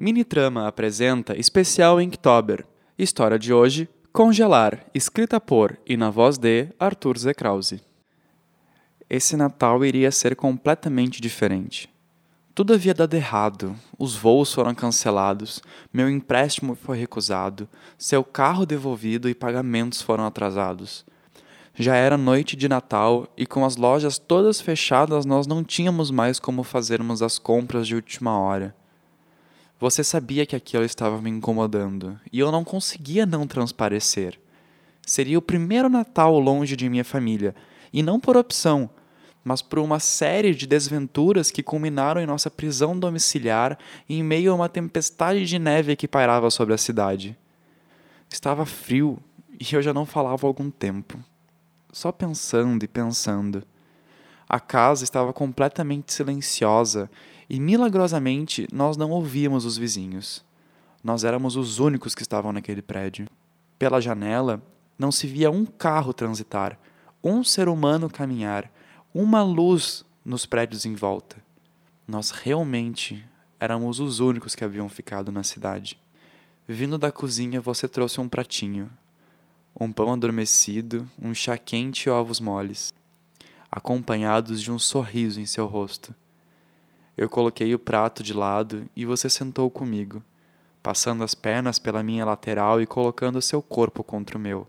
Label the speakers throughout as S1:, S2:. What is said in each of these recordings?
S1: Minitrama apresenta especial Inktober. História de hoje: Congelar, escrita por e na voz de Arthur Z. Krause. Esse Natal iria ser completamente diferente. Tudo havia dado errado, os voos foram cancelados, meu empréstimo foi recusado, seu carro devolvido e pagamentos foram atrasados. Já era noite de Natal e com as lojas todas fechadas nós não tínhamos mais como fazermos as compras de última hora. Você sabia que aquilo estava me incomodando e eu não conseguia não transparecer. Seria o primeiro Natal longe de minha família, e não por opção, mas por uma série de desventuras que culminaram em nossa prisão domiciliar em meio a uma tempestade de neve que pairava sobre a cidade. Estava frio e eu já não falava há algum tempo. Só pensando e pensando. A casa estava completamente silenciosa e milagrosamente nós não ouvíamos os vizinhos. Nós éramos os únicos que estavam naquele prédio. Pela janela não se via um carro transitar, um ser humano caminhar, uma luz nos prédios em volta. Nós realmente éramos os únicos que haviam ficado na cidade. Vindo da cozinha, você trouxe um pratinho, um pão adormecido, um chá quente e ovos moles, acompanhados de um sorriso em seu rosto. Eu coloquei o prato de lado e você sentou comigo, passando as pernas pela minha lateral e colocando seu corpo contra o meu,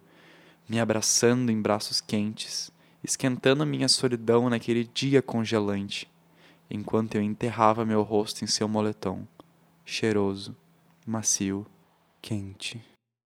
S1: me abraçando em braços quentes, esquentando minha solidão naquele dia congelante, enquanto eu enterrava meu rosto em seu moletom, cheiroso, macio, quente.